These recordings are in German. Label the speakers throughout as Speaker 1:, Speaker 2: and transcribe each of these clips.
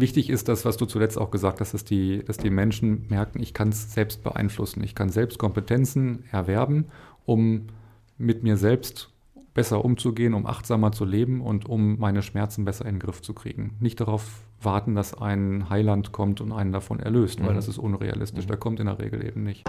Speaker 1: wichtig ist das, was du zuletzt auch gesagt hast, dass die, dass die Menschen merken, ich kann es selbst beeinflussen. Ich kann selbst Kompetenzen erwerben, um mit mir selbst besser umzugehen, um achtsamer zu leben und um meine Schmerzen besser in den Griff zu kriegen. Nicht darauf warten, dass ein Heiland kommt und einen davon erlöst, weil mhm. das ist unrealistisch. Mhm. Der kommt in der Regel eben nicht.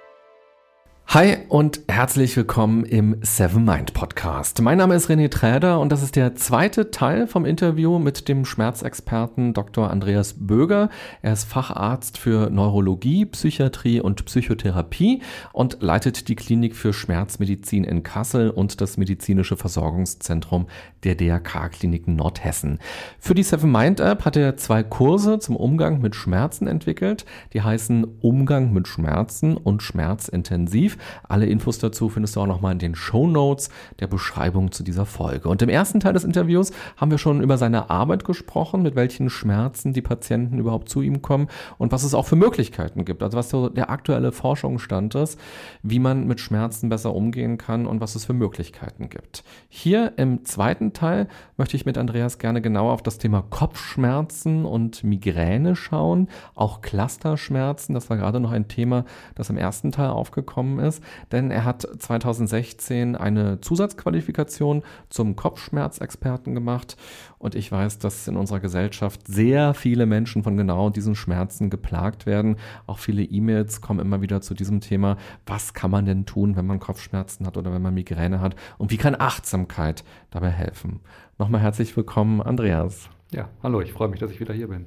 Speaker 2: Hi und herzlich willkommen im Seven Mind Podcast. Mein Name ist René Träder und das ist der zweite Teil vom Interview mit dem Schmerzexperten Dr. Andreas Böger. Er ist Facharzt für Neurologie, Psychiatrie und Psychotherapie und leitet die Klinik für Schmerzmedizin in Kassel und das medizinische Versorgungszentrum der DRK Kliniken Nordhessen. Für die Seven Mind App hat er zwei Kurse zum Umgang mit Schmerzen entwickelt. Die heißen Umgang mit Schmerzen und Schmerzintensiv. Alle Infos dazu findest du auch nochmal in den Show Notes der Beschreibung zu dieser Folge. Und im ersten Teil des Interviews haben wir schon über seine Arbeit gesprochen, mit welchen Schmerzen die Patienten überhaupt zu ihm kommen und was es auch für Möglichkeiten gibt. Also was so der aktuelle Forschungsstand ist, wie man mit Schmerzen besser umgehen kann und was es für Möglichkeiten gibt. Hier im zweiten Teil möchte ich mit Andreas gerne genauer auf das Thema Kopfschmerzen und Migräne schauen, auch Clusterschmerzen. Das war gerade noch ein Thema, das im ersten Teil aufgekommen ist ist, denn er hat 2016 eine Zusatzqualifikation zum Kopfschmerzexperten gemacht und ich weiß, dass in unserer Gesellschaft sehr viele Menschen von genau diesen Schmerzen geplagt werden. Auch viele E-Mails kommen immer wieder zu diesem Thema. Was kann man denn tun, wenn man Kopfschmerzen hat oder wenn man Migräne hat? Und wie kann Achtsamkeit dabei helfen? Nochmal herzlich willkommen, Andreas.
Speaker 1: Ja, hallo, ich freue mich, dass ich wieder hier bin.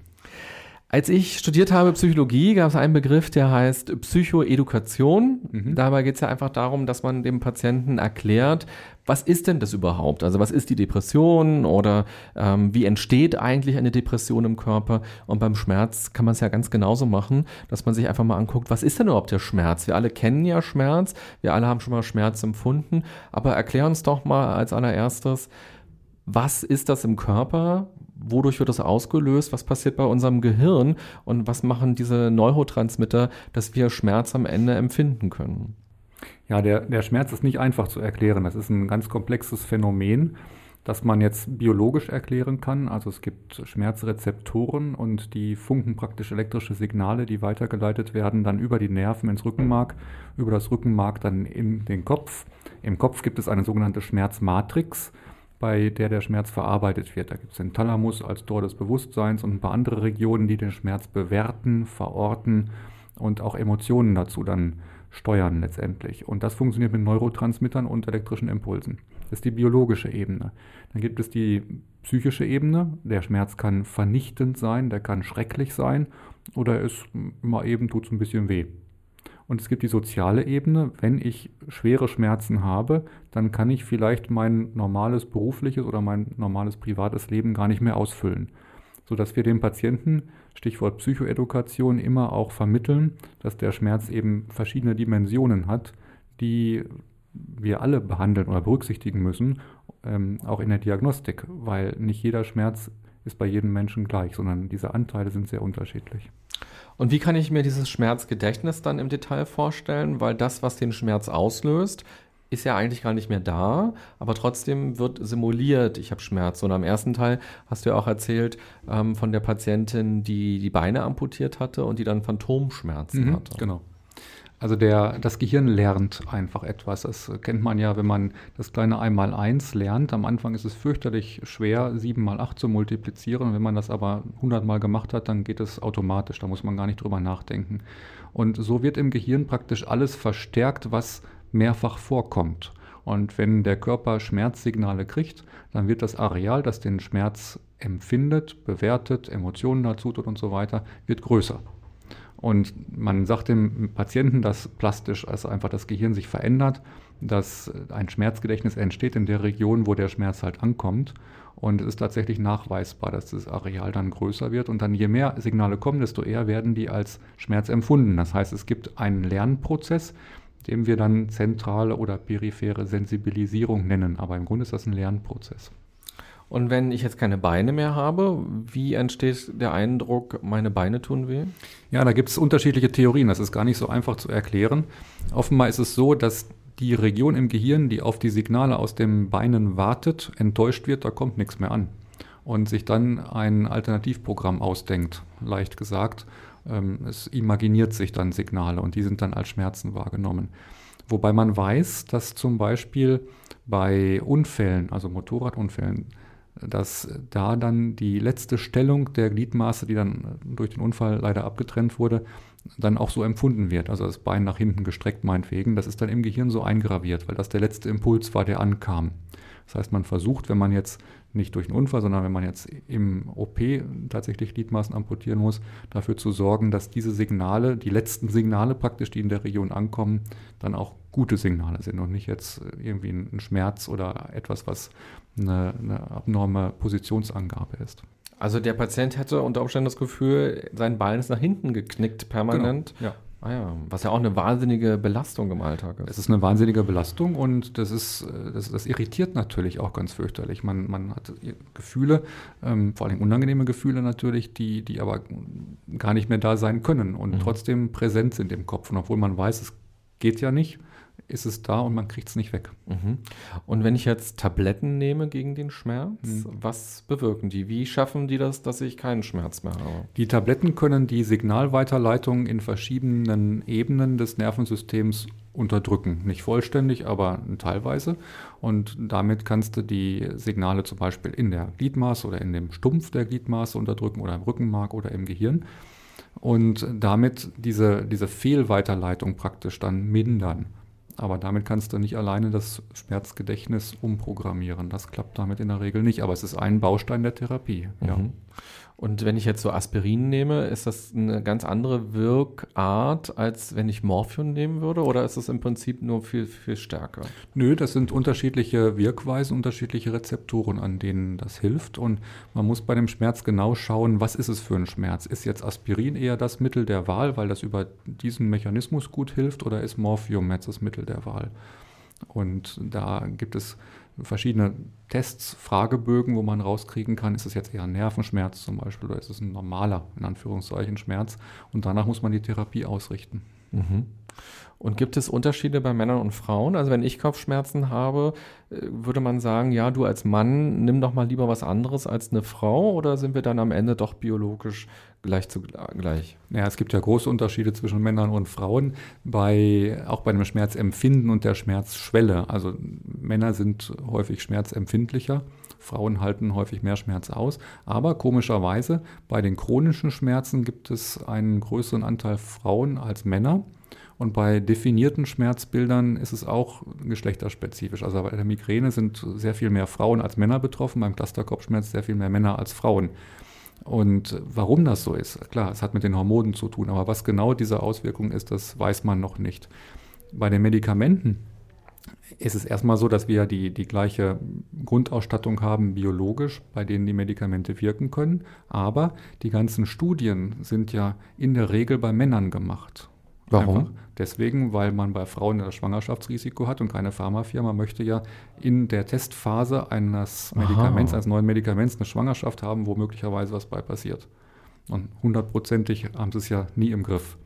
Speaker 2: Als ich studiert habe Psychologie, gab es einen Begriff, der heißt Psychoedukation. Mhm. Dabei geht es ja einfach darum, dass man dem Patienten erklärt, was ist denn das überhaupt? Also was ist die Depression oder ähm, wie entsteht eigentlich eine Depression im Körper? Und beim Schmerz kann man es ja ganz genauso machen, dass man sich einfach mal anguckt, was ist denn überhaupt der Schmerz? Wir alle kennen ja Schmerz, wir alle haben schon mal Schmerz empfunden, aber erklär uns doch mal als allererstes, was ist das im Körper? Wodurch wird das ausgelöst, was passiert bei unserem Gehirn und was machen diese Neurotransmitter, dass wir Schmerz am Ende empfinden können.
Speaker 1: Ja, der, der Schmerz ist nicht einfach zu erklären. Das ist ein ganz komplexes Phänomen, das man jetzt biologisch erklären kann. Also es gibt Schmerzrezeptoren und die funken praktisch elektrische Signale, die weitergeleitet werden dann über die Nerven ins Rückenmark, über das Rückenmark dann in den Kopf. Im Kopf gibt es eine sogenannte Schmerzmatrix bei der der Schmerz verarbeitet wird. Da gibt es den Thalamus als Tor des Bewusstseins und ein paar andere Regionen, die den Schmerz bewerten, verorten und auch Emotionen dazu dann steuern letztendlich. Und das funktioniert mit Neurotransmittern und elektrischen Impulsen. Das ist die biologische Ebene. Dann gibt es die psychische Ebene. Der Schmerz kann vernichtend sein, der kann schrecklich sein oder es mal eben tut es ein bisschen weh. Und es gibt die soziale Ebene. Wenn ich schwere Schmerzen habe, dann kann ich vielleicht mein normales berufliches oder mein normales privates Leben gar nicht mehr ausfüllen. Sodass wir dem Patienten, Stichwort Psychoedukation, immer auch vermitteln, dass der Schmerz eben verschiedene Dimensionen hat, die wir alle behandeln oder berücksichtigen müssen, ähm, auch in der Diagnostik, weil nicht jeder Schmerz ist bei jedem Menschen gleich, sondern diese Anteile sind sehr unterschiedlich.
Speaker 2: Und wie kann ich mir dieses Schmerzgedächtnis dann im Detail vorstellen? Weil das, was den Schmerz auslöst, ist ja eigentlich gar nicht mehr da, aber trotzdem wird simuliert, ich habe Schmerz. Und am ersten Teil hast du ja auch erzählt ähm, von der Patientin, die die Beine amputiert hatte und die dann Phantomschmerzen
Speaker 1: mhm,
Speaker 2: hatte.
Speaker 1: Genau. Also der, das Gehirn lernt einfach etwas. Das kennt man ja, wenn man das kleine einmal eins lernt. Am Anfang ist es fürchterlich schwer, sieben mal acht zu multiplizieren. Wenn man das aber hundertmal gemacht hat, dann geht es automatisch. Da muss man gar nicht drüber nachdenken. Und so wird im Gehirn praktisch alles verstärkt, was mehrfach vorkommt. Und wenn der Körper Schmerzsignale kriegt, dann wird das Areal, das den Schmerz empfindet, bewertet, Emotionen dazu tut und so weiter, wird größer. Und man sagt dem Patienten, dass plastisch also einfach das Gehirn sich verändert, dass ein Schmerzgedächtnis entsteht in der Region, wo der Schmerz halt ankommt. Und es ist tatsächlich nachweisbar, dass das Areal dann größer wird. Und dann je mehr Signale kommen, desto eher werden die als Schmerz empfunden. Das heißt, es gibt einen Lernprozess, den wir dann zentrale oder periphere Sensibilisierung nennen. Aber im Grunde ist das ein Lernprozess.
Speaker 2: Und wenn ich jetzt keine Beine mehr habe, wie entsteht der Eindruck, meine Beine tun weh?
Speaker 1: Ja, da gibt es unterschiedliche Theorien. Das ist gar nicht so einfach zu erklären. Offenbar ist es so, dass die Region im Gehirn, die auf die Signale aus den Beinen wartet, enttäuscht wird, da kommt nichts mehr an. Und sich dann ein Alternativprogramm ausdenkt, leicht gesagt. Ähm, es imaginiert sich dann Signale und die sind dann als Schmerzen wahrgenommen. Wobei man weiß, dass zum Beispiel bei Unfällen, also Motorradunfällen, dass da dann die letzte Stellung der Gliedmaße, die dann durch den Unfall leider abgetrennt wurde, dann auch so empfunden wird. Also das Bein nach hinten gestreckt meinetwegen. Das ist dann im Gehirn so eingraviert, weil das der letzte Impuls war, der ankam. Das heißt, man versucht, wenn man jetzt nicht durch einen Unfall, sondern wenn man jetzt im OP tatsächlich Gliedmaßen amputieren muss, dafür zu sorgen, dass diese Signale, die letzten Signale praktisch, die in der Region ankommen, dann auch gute Signale sind und nicht jetzt irgendwie ein Schmerz oder etwas, was eine, eine abnorme Positionsangabe ist.
Speaker 2: Also der Patient hätte unter Umständen das Gefühl, sein Bein ist nach hinten geknickt permanent.
Speaker 1: Genau. Ja.
Speaker 2: Ah ja, was ja auch eine wahnsinnige Belastung im Alltag ist.
Speaker 1: Es ist eine wahnsinnige Belastung und das ist, das, das irritiert natürlich auch ganz fürchterlich. Man, man hat Gefühle, ähm, vor allem unangenehme Gefühle natürlich, die, die aber gar nicht mehr da sein können und mhm. trotzdem präsent sind im Kopf. Und obwohl man weiß, es geht ja nicht, ist es da und man kriegt es nicht weg.
Speaker 2: Mhm. Und wenn ich jetzt Tabletten nehme gegen den Schmerz, mhm. was bewirken die? Wie schaffen die das, dass ich keinen Schmerz mehr habe?
Speaker 1: Die Tabletten können die Signalweiterleitung in verschiedenen Ebenen des Nervensystems unterdrücken. Nicht vollständig, aber teilweise. Und damit kannst du die Signale zum Beispiel in der Gliedmaße oder in dem Stumpf der Gliedmaße unterdrücken oder im Rückenmark oder im Gehirn. Und damit diese, diese Fehlweiterleitung praktisch dann mindern. Aber damit kannst du nicht alleine das Schmerzgedächtnis umprogrammieren. Das klappt damit in der Regel nicht. Aber es ist ein Baustein der Therapie. Ja.
Speaker 2: Und wenn ich jetzt so Aspirin nehme, ist das eine ganz andere Wirkart, als wenn ich Morphium nehmen würde? Oder ist es im Prinzip nur viel, viel stärker?
Speaker 1: Nö, das sind unterschiedliche Wirkweisen, unterschiedliche Rezeptoren, an denen das hilft. Und man muss bei dem Schmerz genau schauen, was ist es für ein Schmerz? Ist jetzt Aspirin eher das Mittel der Wahl, weil das über diesen Mechanismus gut hilft? Oder ist Morphium jetzt das Mittel der Wahl? Und da gibt es verschiedene Tests, Fragebögen, wo man rauskriegen kann, ist es jetzt eher ein Nervenschmerz zum Beispiel oder ist es ein normaler, in Anführungszeichen, Schmerz. Und danach muss man die Therapie ausrichten.
Speaker 2: Mhm. Und gibt es Unterschiede bei Männern und Frauen? Also wenn ich Kopfschmerzen habe, äh, würde man sagen, ja, du als Mann nimm doch mal lieber was anderes als eine Frau oder sind wir dann am Ende doch biologisch gleich zu gleich?
Speaker 1: Ja, es gibt ja große Unterschiede zwischen Männern und Frauen, bei, auch bei dem Schmerzempfinden und der Schmerzschwelle. Also Männer sind häufig schmerzempfindlicher. Frauen halten häufig mehr Schmerz aus. Aber komischerweise, bei den chronischen Schmerzen gibt es einen größeren Anteil Frauen als Männer. Und bei definierten Schmerzbildern ist es auch geschlechterspezifisch. Also bei der Migräne sind sehr viel mehr Frauen als Männer betroffen, beim Clusterkopfschmerz sehr viel mehr Männer als Frauen. Und warum das so ist, klar, es hat mit den Hormonen zu tun, aber was genau diese Auswirkung ist, das weiß man noch nicht. Bei den Medikamenten ist es erstmal so, dass wir die, die gleiche Grundausstattung haben biologisch, bei denen die Medikamente wirken können, aber die ganzen Studien sind ja in der Regel bei Männern gemacht.
Speaker 2: Warum? Einfach
Speaker 1: deswegen, weil man bei Frauen das Schwangerschaftsrisiko hat und keine Pharmafirma möchte ja in der Testphase eines Medikaments, Aha. eines neuen Medikaments eine Schwangerschaft haben, wo möglicherweise was bei passiert. Und hundertprozentig haben sie es ja nie im Griff.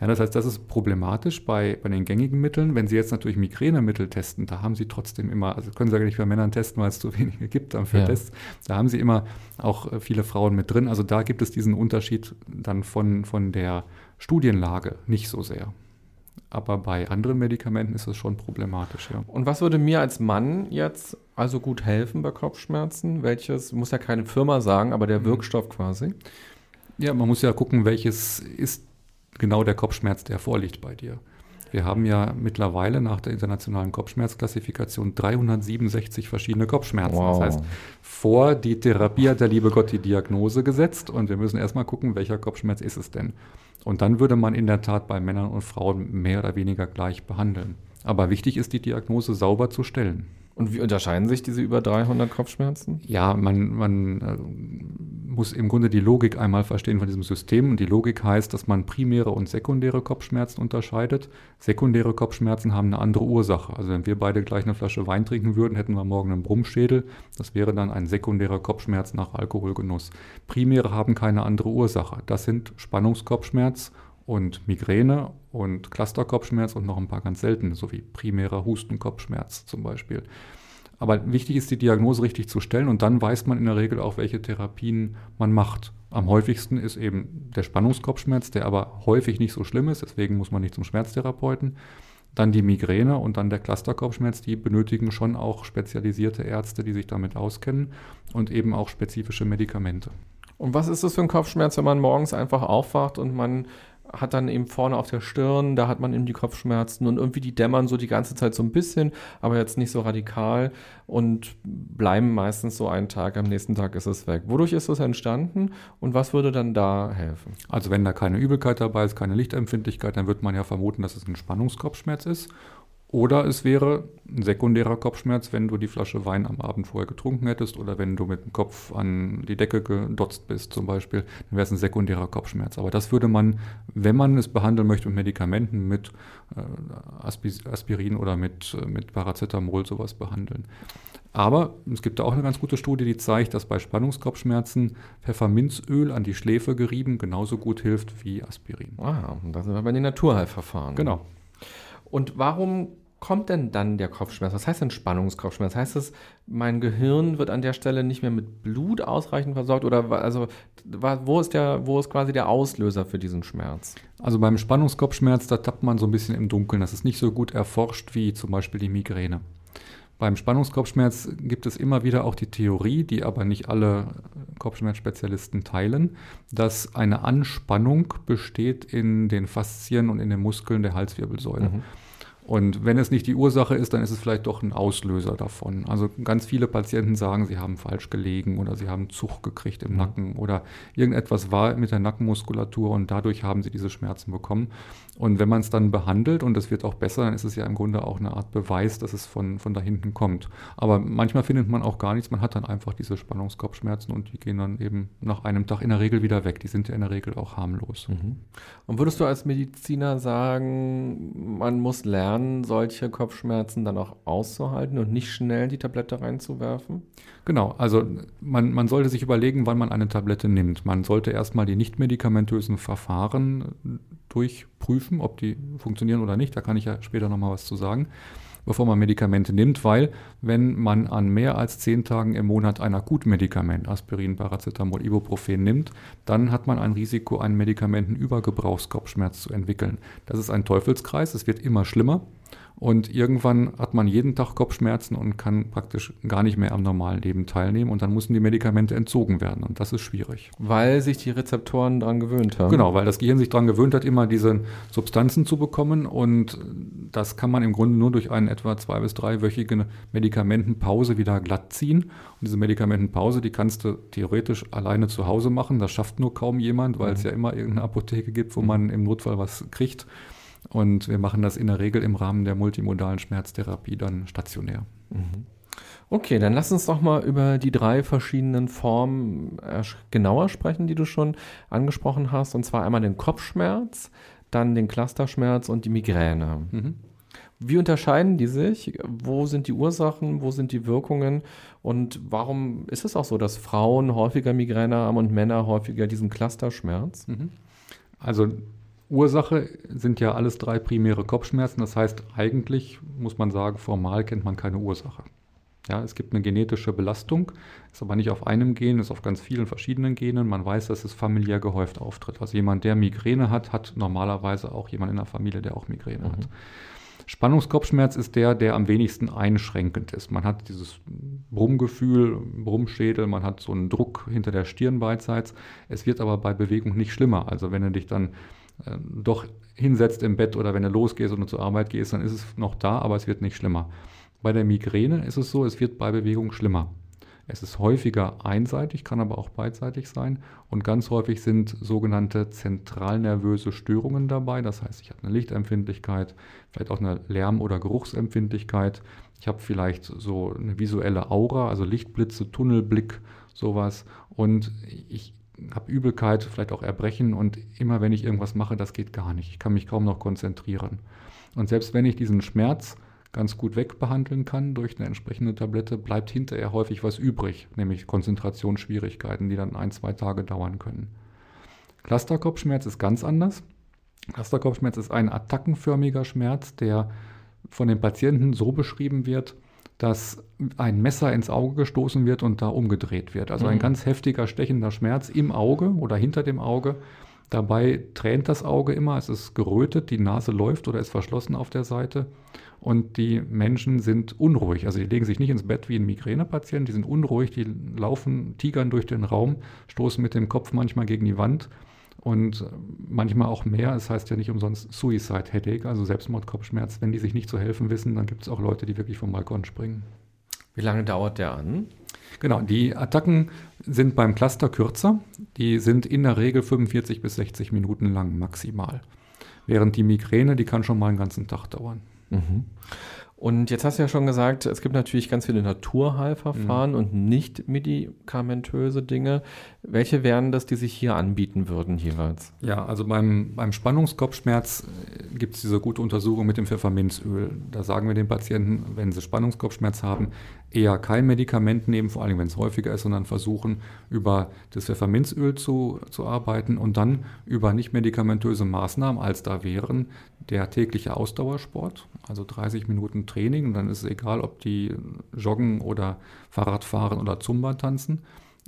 Speaker 1: Ja, das heißt, das ist problematisch bei, bei den gängigen Mitteln. Wenn Sie jetzt natürlich Migränemittel testen, da haben Sie trotzdem immer, also können Sie ja nicht bei Männern testen, weil es zu wenige gibt dann für ja. Tests, da haben Sie immer auch äh, viele Frauen mit drin. Also da gibt es diesen Unterschied dann von, von der Studienlage nicht so sehr. Aber bei anderen Medikamenten ist es schon problematisch, ja.
Speaker 2: Und was würde mir als Mann jetzt also gut helfen bei Kopfschmerzen? Welches, muss ja keine Firma sagen, aber der mhm. Wirkstoff quasi?
Speaker 1: Ja, man muss ja gucken, welches ist genau der Kopfschmerz, der vorliegt bei dir. Wir haben ja mittlerweile nach der internationalen Kopfschmerzklassifikation 367 verschiedene Kopfschmerzen. Wow. Das heißt, vor die Therapie hat der liebe Gott die Diagnose gesetzt und wir müssen erstmal gucken, welcher Kopfschmerz ist es denn. Und dann würde man in der Tat bei Männern und Frauen mehr oder weniger gleich behandeln. Aber wichtig ist, die Diagnose sauber zu stellen.
Speaker 2: Und wie unterscheiden sich diese über 300 Kopfschmerzen?
Speaker 1: Ja, man, man äh, muss im Grunde die Logik einmal verstehen von diesem System. Und die Logik heißt, dass man primäre und sekundäre Kopfschmerzen unterscheidet. Sekundäre Kopfschmerzen haben eine andere Ursache. Also wenn wir beide gleich eine Flasche Wein trinken würden, hätten wir morgen einen Brummschädel. Das wäre dann ein sekundärer Kopfschmerz nach Alkoholgenuss. Primäre haben keine andere Ursache. Das sind Spannungskopfschmerz und Migräne und Clusterkopfschmerz und noch ein paar ganz seltene, sowie primärer Hustenkopfschmerz zum Beispiel. Aber wichtig ist, die Diagnose richtig zu stellen und dann weiß man in der Regel auch, welche Therapien man macht. Am häufigsten ist eben der Spannungskopfschmerz, der aber häufig nicht so schlimm ist, deswegen muss man nicht zum Schmerztherapeuten. Dann die Migräne und dann der Clusterkopfschmerz, die benötigen schon auch spezialisierte Ärzte, die sich damit auskennen und eben auch spezifische Medikamente.
Speaker 2: Und was ist das für ein Kopfschmerz, wenn man morgens einfach aufwacht und man hat dann eben vorne auf der Stirn, da hat man eben die Kopfschmerzen und irgendwie die dämmern so die ganze Zeit so ein bisschen, aber jetzt nicht so radikal und bleiben meistens so einen Tag, am nächsten Tag ist es weg. Wodurch ist das entstanden und was würde dann da helfen?
Speaker 1: Also wenn da keine Übelkeit dabei ist, keine Lichtempfindlichkeit, dann wird man ja vermuten, dass es ein Spannungskopfschmerz ist oder es wäre ein sekundärer Kopfschmerz, wenn du die Flasche Wein am Abend vorher getrunken hättest oder wenn du mit dem Kopf an die Decke gedotzt bist zum Beispiel, dann wäre es ein sekundärer Kopfschmerz. Aber das würde man, wenn man es behandeln möchte mit Medikamenten, mit äh, Aspirin oder mit, äh, mit Paracetamol sowas behandeln. Aber es gibt da auch eine ganz gute Studie, die zeigt, dass bei Spannungskopfschmerzen Pfefferminzöl an die Schläfe gerieben genauso gut hilft wie Aspirin.
Speaker 2: Ah, und da sind wir bei den Naturheilverfahren.
Speaker 1: Genau.
Speaker 2: Und warum kommt denn dann der Kopfschmerz? Was heißt denn Spannungskopfschmerz? Heißt es, mein Gehirn wird an der Stelle nicht mehr mit Blut ausreichend versorgt? Oder also, wo ist, der, wo ist quasi der Auslöser für diesen Schmerz?
Speaker 1: Also beim Spannungskopfschmerz, da tappt man so ein bisschen im Dunkeln. Das ist nicht so gut erforscht wie zum Beispiel die Migräne. Beim Spannungskopfschmerz gibt es immer wieder auch die Theorie, die aber nicht alle Kopfschmerzspezialisten teilen, dass eine Anspannung besteht in den Faszien und in den Muskeln der Halswirbelsäule. Mhm. Und wenn es nicht die Ursache ist, dann ist es vielleicht doch ein Auslöser davon. Also ganz viele Patienten sagen, sie haben falsch gelegen oder sie haben Zug gekriegt im mhm. Nacken oder irgendetwas war mit der Nackenmuskulatur und dadurch haben sie diese Schmerzen bekommen. Und wenn man es dann behandelt und es wird auch besser, dann ist es ja im Grunde auch eine Art Beweis, dass es von, von da hinten kommt. Aber manchmal findet man auch gar nichts, man hat dann einfach diese Spannungskopfschmerzen und die gehen dann eben nach einem Tag in der Regel wieder weg. Die sind ja in der Regel auch harmlos. Mhm.
Speaker 2: Und würdest du als Mediziner sagen, man muss lernen, solche Kopfschmerzen dann auch auszuhalten und nicht schnell die Tablette reinzuwerfen?
Speaker 1: Genau, also man, man sollte sich überlegen, wann man eine Tablette nimmt. Man sollte erstmal die nicht medikamentösen Verfahren durchprüfen, ob die funktionieren oder nicht. Da kann ich ja später nochmal was zu sagen, bevor man Medikamente nimmt, weil wenn man an mehr als zehn Tagen im Monat ein Akutmedikament, Aspirin, Paracetamol, Ibuprofen nimmt, dann hat man ein Risiko, einen Medikamentenübergebrauchskopfschmerz zu entwickeln. Das ist ein Teufelskreis, es wird immer schlimmer. Und irgendwann hat man jeden Tag Kopfschmerzen und kann praktisch gar nicht mehr am normalen Leben teilnehmen. Und dann müssen die Medikamente entzogen werden. Und das ist schwierig.
Speaker 2: Weil sich die Rezeptoren daran gewöhnt haben.
Speaker 1: Genau, weil das Gehirn sich daran gewöhnt hat, immer diese Substanzen zu bekommen. Und das kann man im Grunde nur durch eine etwa zwei- bis dreiwöchige Medikamentenpause wieder glatt ziehen. Und diese Medikamentenpause, die kannst du theoretisch alleine zu Hause machen. Das schafft nur kaum jemand, weil mhm. es ja immer irgendeine Apotheke gibt, wo man im Notfall was kriegt. Und wir machen das in der Regel im Rahmen der multimodalen Schmerztherapie dann stationär. Mhm.
Speaker 2: Okay, dann lass uns doch mal über die drei verschiedenen Formen genauer sprechen, die du schon angesprochen hast. Und zwar einmal den Kopfschmerz, dann den Clusterschmerz und die Migräne. Mhm. Wie unterscheiden die sich? Wo sind die Ursachen? Wo sind die Wirkungen? Und warum ist es auch so, dass Frauen häufiger Migräne haben und Männer häufiger diesen Clusterschmerz? Mhm.
Speaker 1: Also Ursache sind ja alles drei primäre Kopfschmerzen. Das heißt, eigentlich muss man sagen, formal kennt man keine Ursache. Ja, es gibt eine genetische Belastung, ist aber nicht auf einem Gen, ist auf ganz vielen verschiedenen Genen. Man weiß, dass es familiär gehäuft auftritt. Also jemand, der Migräne hat, hat normalerweise auch jemand in der Familie, der auch Migräne mhm. hat. Spannungskopfschmerz ist der, der am wenigsten einschränkend ist. Man hat dieses Brummgefühl, Brummschädel, man hat so einen Druck hinter der Stirn beidseits. Es wird aber bei Bewegung nicht schlimmer. Also wenn du dich dann äh, doch hinsetzt im Bett oder wenn du losgehst und zur Arbeit gehst, dann ist es noch da, aber es wird nicht schlimmer. Bei der Migräne ist es so, es wird bei Bewegung schlimmer. Es ist häufiger einseitig, kann aber auch beidseitig sein. Und ganz häufig sind sogenannte zentralnervöse Störungen dabei. Das heißt, ich habe eine Lichtempfindlichkeit, vielleicht auch eine Lärm- oder Geruchsempfindlichkeit. Ich habe vielleicht so eine visuelle Aura, also Lichtblitze, Tunnelblick, sowas. Und ich habe Übelkeit, vielleicht auch Erbrechen. Und immer wenn ich irgendwas mache, das geht gar nicht. Ich kann mich kaum noch konzentrieren. Und selbst wenn ich diesen Schmerz ganz gut wegbehandeln kann durch eine entsprechende Tablette, bleibt hinterher häufig was übrig, nämlich Konzentrationsschwierigkeiten, die dann ein, zwei Tage dauern können. Clusterkopfschmerz ist ganz anders. Clusterkopfschmerz ist ein attackenförmiger Schmerz, der von den Patienten so beschrieben wird, dass ein Messer ins Auge gestoßen wird und da umgedreht wird. Also ein mhm. ganz heftiger, stechender Schmerz im Auge oder hinter dem Auge. Dabei tränt das Auge immer, es ist gerötet, die Nase läuft oder ist verschlossen auf der Seite und die Menschen sind unruhig. Also die legen sich nicht ins Bett wie ein Migränepatient, die sind unruhig, die laufen, tigern durch den Raum, stoßen mit dem Kopf manchmal gegen die Wand und manchmal auch mehr. Es heißt ja nicht umsonst Suicide Headache, also Selbstmordkopfschmerz. Wenn die sich nicht zu helfen wissen, dann gibt es auch Leute, die wirklich vom Balkon springen.
Speaker 2: Wie lange dauert der an?
Speaker 1: Genau, die Attacken sind beim Cluster kürzer. Die sind in der Regel 45 bis 60 Minuten lang maximal. Während die Migräne, die kann schon mal einen ganzen Tag dauern. Mhm.
Speaker 2: Und jetzt hast du ja schon gesagt, es gibt natürlich ganz viele Naturheilverfahren mhm. und nicht medikamentöse Dinge. Welche wären das, die sich hier anbieten würden jeweils?
Speaker 1: Ja, also beim, beim Spannungskopfschmerz äh, gibt es diese gute Untersuchung mit dem Pfefferminzöl. Da sagen wir den Patienten, wenn sie Spannungskopfschmerz haben, eher kein Medikament nehmen, vor allem wenn es häufiger ist, sondern versuchen, über das Pfefferminzöl zu, zu arbeiten und dann über nicht medikamentöse Maßnahmen, als da wären der tägliche Ausdauersport, also 30 Minuten Training und dann ist es egal, ob die joggen oder Fahrrad fahren oder Zumba tanzen.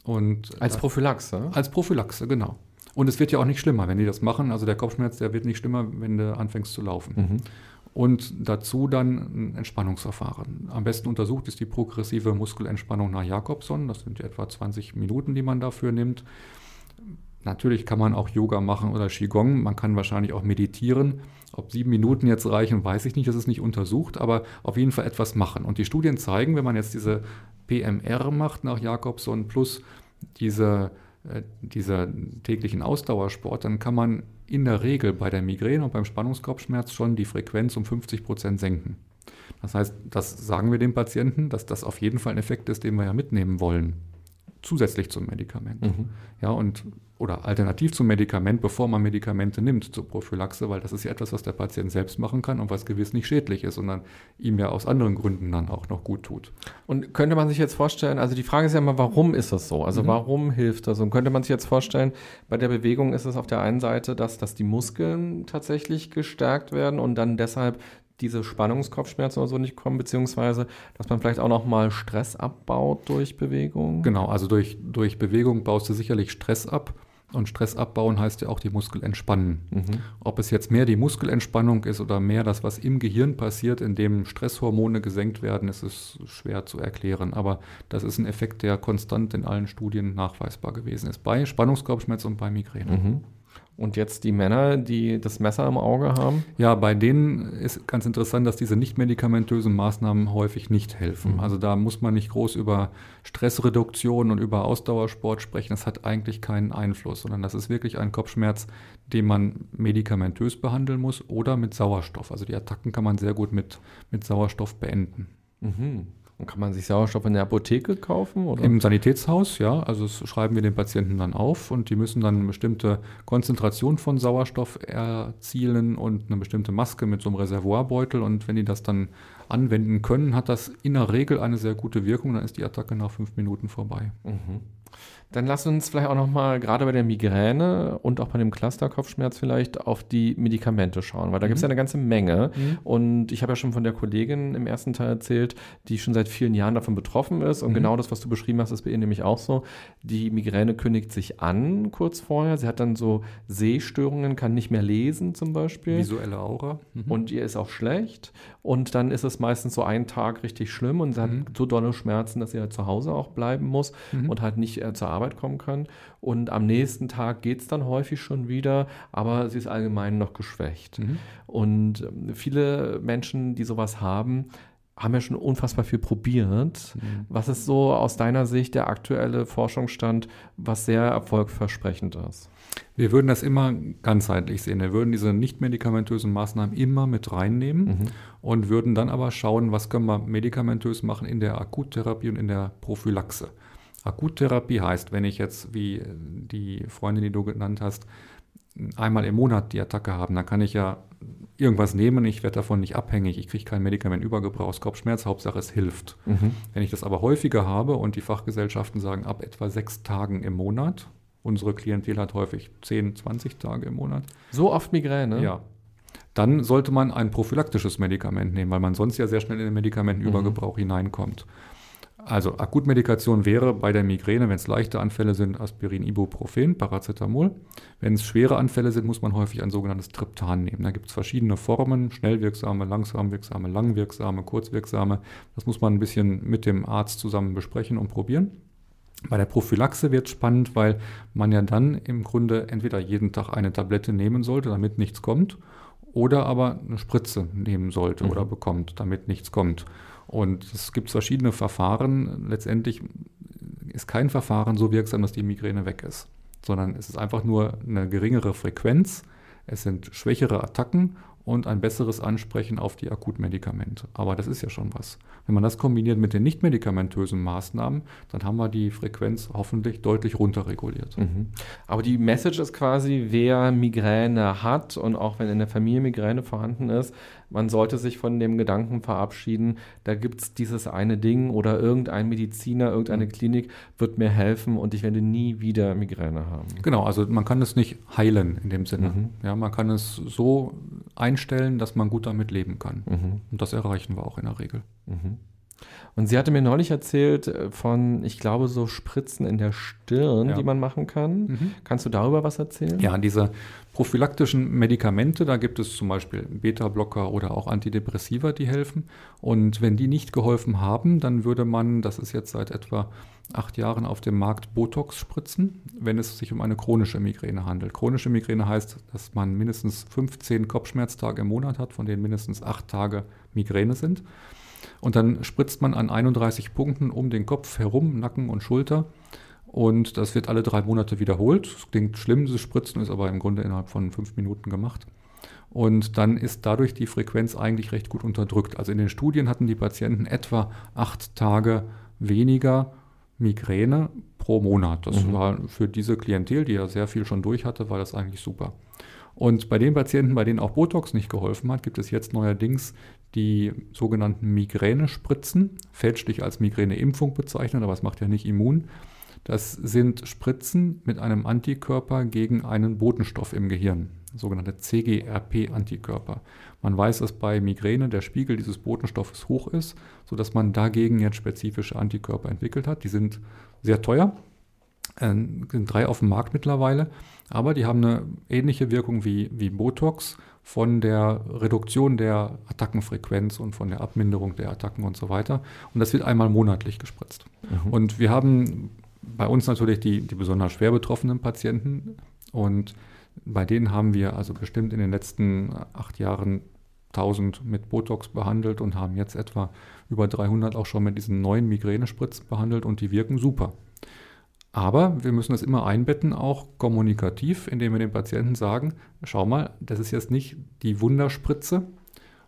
Speaker 1: Und
Speaker 2: als Prophylaxe?
Speaker 1: Als Prophylaxe, genau. Und es wird ja auch nicht schlimmer, wenn die das machen. Also der Kopfschmerz, der wird nicht schlimmer, wenn du anfängst zu laufen. Mhm. Und dazu dann ein Entspannungsverfahren. Am besten untersucht ist die progressive Muskelentspannung nach Jakobson. Das sind etwa 20 Minuten, die man dafür nimmt. Natürlich kann man auch Yoga machen oder Qigong. Man kann wahrscheinlich auch meditieren. Ob sieben Minuten jetzt reichen, weiß ich nicht. Das ist nicht untersucht, aber auf jeden Fall etwas machen. Und die Studien zeigen, wenn man jetzt diese PMR macht nach Jakobson plus diese, dieser täglichen Ausdauersport, dann kann man in der Regel bei der Migräne und beim Spannungskopfschmerz schon die Frequenz um 50 Prozent senken. Das heißt, das sagen wir dem Patienten, dass das auf jeden Fall ein Effekt ist, den wir ja mitnehmen wollen zusätzlich zum Medikament. Mhm. Ja, und oder alternativ zum Medikament, bevor man Medikamente nimmt zur Prophylaxe, weil das ist ja etwas, was der Patient selbst machen kann und was gewiss nicht schädlich ist, sondern ihm ja aus anderen Gründen dann auch noch gut tut.
Speaker 2: Und könnte man sich jetzt vorstellen, also die Frage ist ja immer, warum ist das so? Also mhm. warum hilft das? Und könnte man sich jetzt vorstellen, bei der Bewegung ist es auf der einen Seite, dass, dass die Muskeln tatsächlich gestärkt werden und dann deshalb diese Spannungskopfschmerzen oder so nicht kommen, beziehungsweise dass man vielleicht auch nochmal Stress abbaut durch Bewegung?
Speaker 1: Genau, also durch, durch Bewegung baust du sicherlich Stress ab. Und Stress abbauen heißt ja auch die Muskel entspannen. Mhm. Ob es jetzt mehr die Muskelentspannung ist oder mehr das, was im Gehirn passiert, in dem Stresshormone gesenkt werden, ist es schwer zu erklären. Aber das ist ein Effekt, der konstant in allen Studien nachweisbar gewesen ist. Bei Spannungskopfschmerz und bei Migräne. Mhm.
Speaker 2: Und jetzt die Männer, die das Messer im Auge haben?
Speaker 1: Ja, bei denen ist ganz interessant, dass diese nicht medikamentösen Maßnahmen häufig nicht helfen. Mhm. Also da muss man nicht groß über Stressreduktion und über Ausdauersport sprechen. Das hat eigentlich keinen Einfluss, sondern das ist wirklich ein Kopfschmerz, den man medikamentös behandeln muss oder mit Sauerstoff. Also die Attacken kann man sehr gut mit, mit Sauerstoff beenden.
Speaker 2: Mhm. Und kann man sich Sauerstoff in der Apotheke kaufen?
Speaker 1: Oder? Im Sanitätshaus, ja. Also das schreiben wir den Patienten dann auf und die müssen dann eine bestimmte Konzentration von Sauerstoff erzielen und eine bestimmte Maske mit so einem Reservoirbeutel. Und wenn die das dann anwenden können, hat das in der Regel eine sehr gute Wirkung. Dann ist die Attacke nach fünf Minuten vorbei. Mhm.
Speaker 2: Dann lass uns vielleicht auch nochmal gerade bei der Migräne und auch bei dem Clusterkopfschmerz vielleicht auf die Medikamente schauen, weil da mhm. gibt es ja eine ganze Menge. Mhm. Und ich habe ja schon von der Kollegin im ersten Teil erzählt, die schon seit vielen Jahren davon betroffen ist. Und mhm. genau das, was du beschrieben hast, ist bei ihr nämlich auch so. Die Migräne kündigt sich an kurz vorher. Sie hat dann so Sehstörungen, kann nicht mehr lesen zum Beispiel.
Speaker 1: Visuelle Aura.
Speaker 2: Mhm. Und ihr ist auch schlecht. Und dann ist es meistens so einen Tag richtig schlimm und sie hat mhm. so dolle Schmerzen, dass sie halt zu Hause auch bleiben muss mhm. und halt nicht äh, zur Arbeit Arbeit kommen kann. Und am nächsten Tag geht es dann häufig schon wieder, aber sie ist allgemein noch geschwächt. Mhm. Und ähm, viele Menschen, die sowas haben, haben ja schon unfassbar viel probiert. Mhm. Was ist so aus deiner Sicht der aktuelle Forschungsstand, was sehr erfolgversprechend ist?
Speaker 1: Wir würden das immer ganzheitlich sehen. Wir würden diese nicht medikamentösen Maßnahmen immer mit reinnehmen mhm. und würden dann aber schauen, was können wir medikamentös machen in der Akuttherapie und in der Prophylaxe. Akuttherapie heißt, wenn ich jetzt, wie die Freundin, die du genannt hast, einmal im Monat die Attacke haben, dann kann ich ja irgendwas nehmen, ich werde davon nicht abhängig, ich kriege kein Medikament Übergebrauchskopfschmerz, Hauptsache es hilft. Mhm. Wenn ich das aber häufiger habe und die Fachgesellschaften sagen ab etwa sechs Tagen im Monat, unsere Klientel hat häufig 10, 20 Tage im Monat.
Speaker 2: So oft Migräne?
Speaker 1: Ja. Dann sollte man ein prophylaktisches Medikament nehmen, weil man sonst ja sehr schnell in den Medikamentenübergebrauch mhm. hineinkommt. Also Akutmedikation wäre bei der Migräne, wenn es leichte Anfälle sind, Aspirin, Ibuprofen, Paracetamol. Wenn es schwere Anfälle sind, muss man häufig ein sogenanntes Triptan nehmen. Da gibt es verschiedene Formen, schnellwirksame, langsamwirksame, langwirksame, kurzwirksame. Das muss man ein bisschen mit dem Arzt zusammen besprechen und probieren. Bei der Prophylaxe wird es spannend, weil man ja dann im Grunde entweder jeden Tag eine Tablette nehmen sollte, damit nichts kommt, oder aber eine Spritze nehmen sollte mhm. oder bekommt, damit nichts kommt. Und es gibt verschiedene Verfahren. Letztendlich ist kein Verfahren so wirksam, dass die Migräne weg ist, sondern es ist einfach nur eine geringere Frequenz. Es sind schwächere Attacken und ein besseres Ansprechen auf die Akutmedikamente. Aber das ist ja schon was. Wenn man das kombiniert mit den nicht medikamentösen Maßnahmen, dann haben wir die Frequenz hoffentlich deutlich runterreguliert. Mhm.
Speaker 2: Aber die Message ist quasi, wer Migräne hat und auch wenn in der Familie Migräne vorhanden ist, man sollte sich von dem Gedanken verabschieden, da gibt es dieses eine Ding oder irgendein Mediziner, irgendeine mhm. Klinik wird mir helfen und ich werde nie wieder Migräne haben.
Speaker 1: Genau, also man kann es nicht heilen in dem Sinne. Mhm. Ja, man kann es so einstellen, dass man gut damit leben kann. Mhm. Und das erreichen wir auch in der Regel. Mhm.
Speaker 2: Und sie hatte mir neulich erzählt äh, von, ich glaube, so Spritzen in der Stirn, ja. die man machen kann. Mhm. Kannst du darüber was erzählen?
Speaker 1: Ja, diese prophylaktischen Medikamente, da gibt es zum Beispiel Beta-Blocker oder auch Antidepressiva, die helfen. Und wenn die nicht geholfen haben, dann würde man, das ist jetzt seit etwa acht Jahren auf dem Markt Botox spritzen, wenn es sich um eine chronische Migräne handelt. Chronische Migräne heißt, dass man mindestens 15 Kopfschmerztage im Monat hat, von denen mindestens acht Tage Migräne sind. Und dann spritzt man an 31 Punkten um den Kopf herum, Nacken und Schulter. Und das wird alle drei Monate wiederholt. Das klingt schlimm, dieses Spritzen ist aber im Grunde innerhalb von fünf Minuten gemacht. Und dann ist dadurch die Frequenz eigentlich recht gut unterdrückt. Also in den Studien hatten die Patienten etwa acht Tage weniger Migräne pro Monat. Das mhm. war für diese Klientel, die ja sehr viel schon durch hatte, war das eigentlich super. Und bei den Patienten, bei denen auch Botox nicht geholfen hat, gibt es jetzt neuerdings die sogenannten Migränespritzen, fälschlich als Migräneimpfung bezeichnet, aber es macht ja nicht immun. Das sind Spritzen mit einem Antikörper gegen einen Botenstoff im Gehirn, sogenannte CGRP-Antikörper. Man weiß, dass bei Migräne der Spiegel dieses Botenstoffes hoch ist, sodass man dagegen jetzt spezifische Antikörper entwickelt hat. Die sind sehr teuer, äh, sind drei auf dem Markt mittlerweile, aber die haben eine ähnliche Wirkung wie, wie Botox von der Reduktion der Attackenfrequenz und von der Abminderung der Attacken und so weiter. Und das wird einmal monatlich gespritzt. Mhm. Und wir haben bei uns natürlich die, die besonders schwer betroffenen Patienten und bei denen haben wir also bestimmt in den letzten acht Jahren 1000 mit Botox behandelt und haben jetzt etwa über 300 auch schon mit diesen neuen Migränespritzen behandelt und die wirken super. Aber wir müssen das immer einbetten, auch kommunikativ, indem wir dem Patienten sagen, schau mal, das ist jetzt nicht die Wunderspritze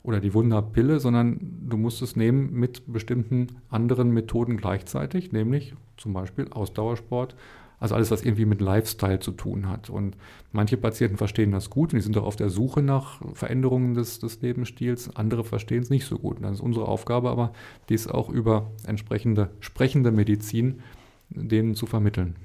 Speaker 1: oder die Wunderpille, sondern du musst es nehmen mit bestimmten anderen Methoden gleichzeitig, nämlich zum Beispiel Ausdauersport, also alles, was irgendwie mit Lifestyle zu tun hat. Und manche Patienten verstehen das gut und die sind auch auf der Suche nach Veränderungen des, des Lebensstils. Andere verstehen es nicht so gut. Und dann ist unsere Aufgabe aber, dies auch über entsprechende sprechende Medizin denen zu vermitteln.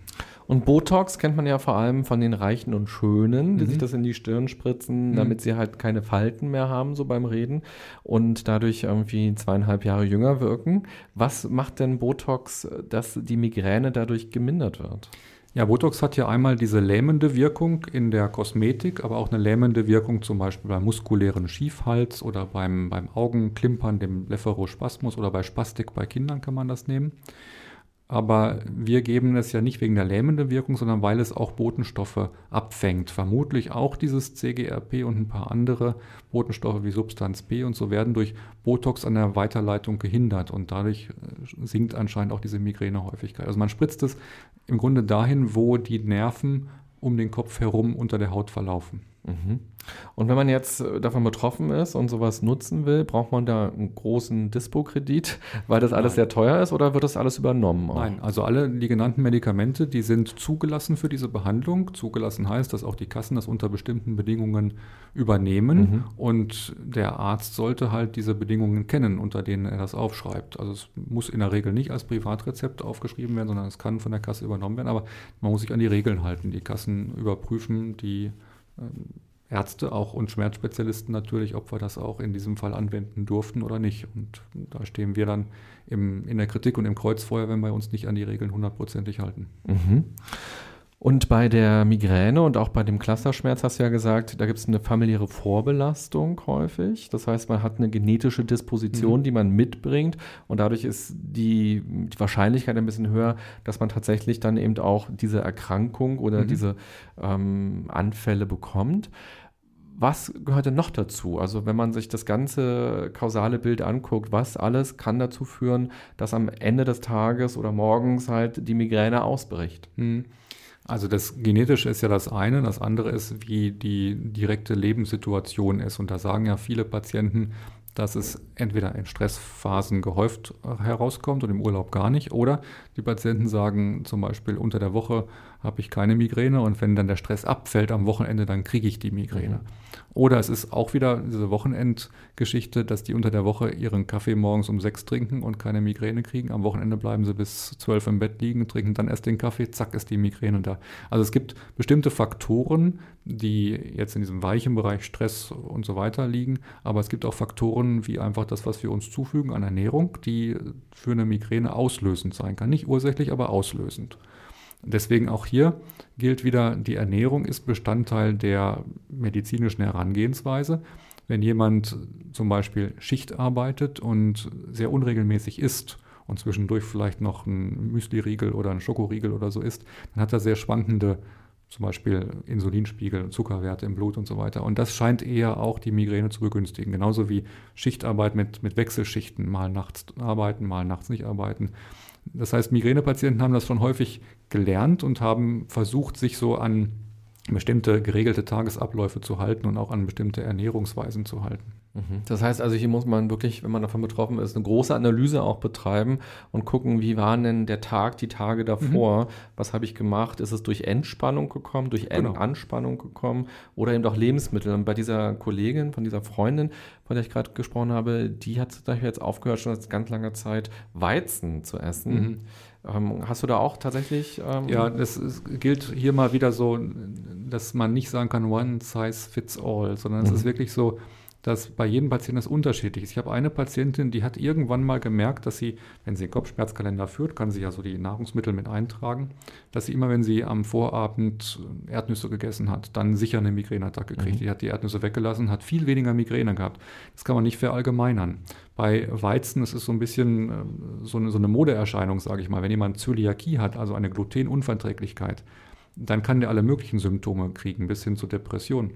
Speaker 2: Und Botox kennt man ja vor allem von den Reichen und Schönen, die mhm. sich das in die Stirn spritzen, mhm. damit sie halt keine Falten mehr haben, so beim Reden und dadurch irgendwie zweieinhalb Jahre jünger wirken. Was macht denn Botox, dass die Migräne dadurch gemindert wird?
Speaker 1: Ja, Botox hat ja einmal diese lähmende Wirkung in der Kosmetik, aber auch eine lähmende Wirkung zum Beispiel beim muskulären Schiefhals oder beim, beim Augenklimpern, dem Blepharospasmus oder bei Spastik bei Kindern kann man das nehmen. Aber wir geben es ja nicht wegen der lähmenden Wirkung, sondern weil es auch Botenstoffe abfängt. Vermutlich auch dieses CGRP und ein paar andere Botenstoffe wie Substanz B und so werden durch Botox an der Weiterleitung gehindert und dadurch äh, sinkt anscheinend auch diese Migränehäufigkeit. Also man spritzt es im Grunde dahin, wo die Nerven um den Kopf herum unter der Haut verlaufen.
Speaker 2: Mhm. Und wenn man jetzt äh, davon betroffen ist und sowas nutzen will, braucht man da einen großen Dispo-Kredit, weil das alles Nein. sehr teuer ist oder wird das alles übernommen?
Speaker 1: Auch? Nein, also alle die genannten Medikamente, die sind zugelassen für diese Behandlung. Zugelassen heißt, dass auch die Kassen das unter bestimmten Bedingungen übernehmen mhm. und der Arzt sollte halt diese Bedingungen kennen, unter denen er das aufschreibt. Also es muss in der Regel nicht als Privatrezept aufgeschrieben werden, sondern es kann von der Kasse übernommen werden, aber man muss sich an die Regeln halten. Die Kassen überprüfen die Ärzte auch und Schmerzspezialisten natürlich, ob wir das auch in diesem Fall anwenden durften oder nicht. Und da stehen wir dann im, in der Kritik und im Kreuzfeuer, wenn wir uns nicht an die Regeln hundertprozentig halten.
Speaker 2: Mhm. Und bei der Migräne und auch bei dem Clusterschmerz hast du ja gesagt, da gibt es eine familiäre Vorbelastung häufig. Das heißt, man hat eine genetische Disposition, mhm. die man mitbringt und dadurch ist die, die, Wahrscheinlichkeit ein bisschen höher, dass man tatsächlich dann eben auch diese Erkrankung oder mhm. diese ähm, Anfälle bekommt. Was gehört denn noch dazu? Also wenn man sich das ganze kausale Bild anguckt, was alles kann dazu führen, dass am Ende des Tages oder morgens halt die Migräne ausbricht?
Speaker 1: Mhm. Also das Genetische ist ja das eine, das andere ist, wie die direkte Lebenssituation ist. Und da sagen ja viele Patienten, dass es entweder in Stressphasen gehäuft herauskommt und im Urlaub gar nicht, oder die Patienten sagen zum Beispiel, unter der Woche habe ich keine Migräne und wenn dann der Stress abfällt am Wochenende, dann kriege ich die Migräne. Mhm. Oder es ist auch wieder diese Wochenendgeschichte, dass die unter der Woche ihren Kaffee morgens um sechs trinken und keine Migräne kriegen. Am Wochenende bleiben sie bis zwölf im Bett liegen, trinken dann erst den Kaffee, zack ist die Migräne da. Also es gibt bestimmte Faktoren, die jetzt in diesem weichen Bereich Stress und so weiter liegen, aber es gibt auch Faktoren wie einfach das, was wir uns zufügen an Ernährung, die für eine Migräne auslösend sein kann. Nicht ursächlich, aber auslösend. Deswegen auch hier gilt wieder, die Ernährung ist Bestandteil der medizinischen Herangehensweise. Wenn jemand zum Beispiel Schicht arbeitet und sehr unregelmäßig isst und zwischendurch vielleicht noch ein Müsli-Riegel oder ein Schokoriegel oder so isst, dann hat er sehr schwankende zum Beispiel Insulinspiegel, Zuckerwerte im Blut und so weiter. Und das scheint eher auch die Migräne zu begünstigen. Genauso wie Schichtarbeit mit, mit Wechselschichten, mal nachts arbeiten, mal nachts nicht arbeiten. Das heißt, Migränepatienten haben das schon häufig gelernt und haben versucht, sich so an bestimmte geregelte Tagesabläufe zu halten und auch an bestimmte Ernährungsweisen zu halten.
Speaker 2: Mhm. Das heißt also, hier muss man wirklich, wenn man davon betroffen ist, eine große Analyse auch betreiben und gucken, wie war denn der Tag, die Tage davor, mhm. was habe ich gemacht, ist es durch Entspannung gekommen, durch genau. Anspannung gekommen oder eben auch Lebensmittel. Und bei dieser Kollegin, von dieser Freundin, von der ich gerade gesprochen habe, die hat jetzt aufgehört, schon seit ganz langer Zeit Weizen zu essen. Mhm. Ähm, hast du da auch tatsächlich.
Speaker 1: Ähm ja, es, es, gilt hier mal wieder so, dass man nicht sagen kann, one size fits all, sondern mhm. es ist wirklich so, dass bei jedem Patienten das unterschiedlich ist. Ich habe eine Patientin, die hat irgendwann mal gemerkt, dass sie, wenn sie einen Kopfschmerzkalender führt, kann sie ja so die Nahrungsmittel mit eintragen, dass sie immer, wenn sie am Vorabend Erdnüsse gegessen hat, dann sicher eine Migräneattacke kriegt. Mhm. Die hat die Erdnüsse weggelassen, hat viel weniger Migräne gehabt. Das kann man nicht verallgemeinern. Bei Weizen ist es so ein bisschen äh, so eine, so eine Modeerscheinung, sage ich mal. Wenn jemand Zöliakie hat, also eine Glutenunverträglichkeit, dann kann der alle möglichen Symptome kriegen, bis hin zur Depression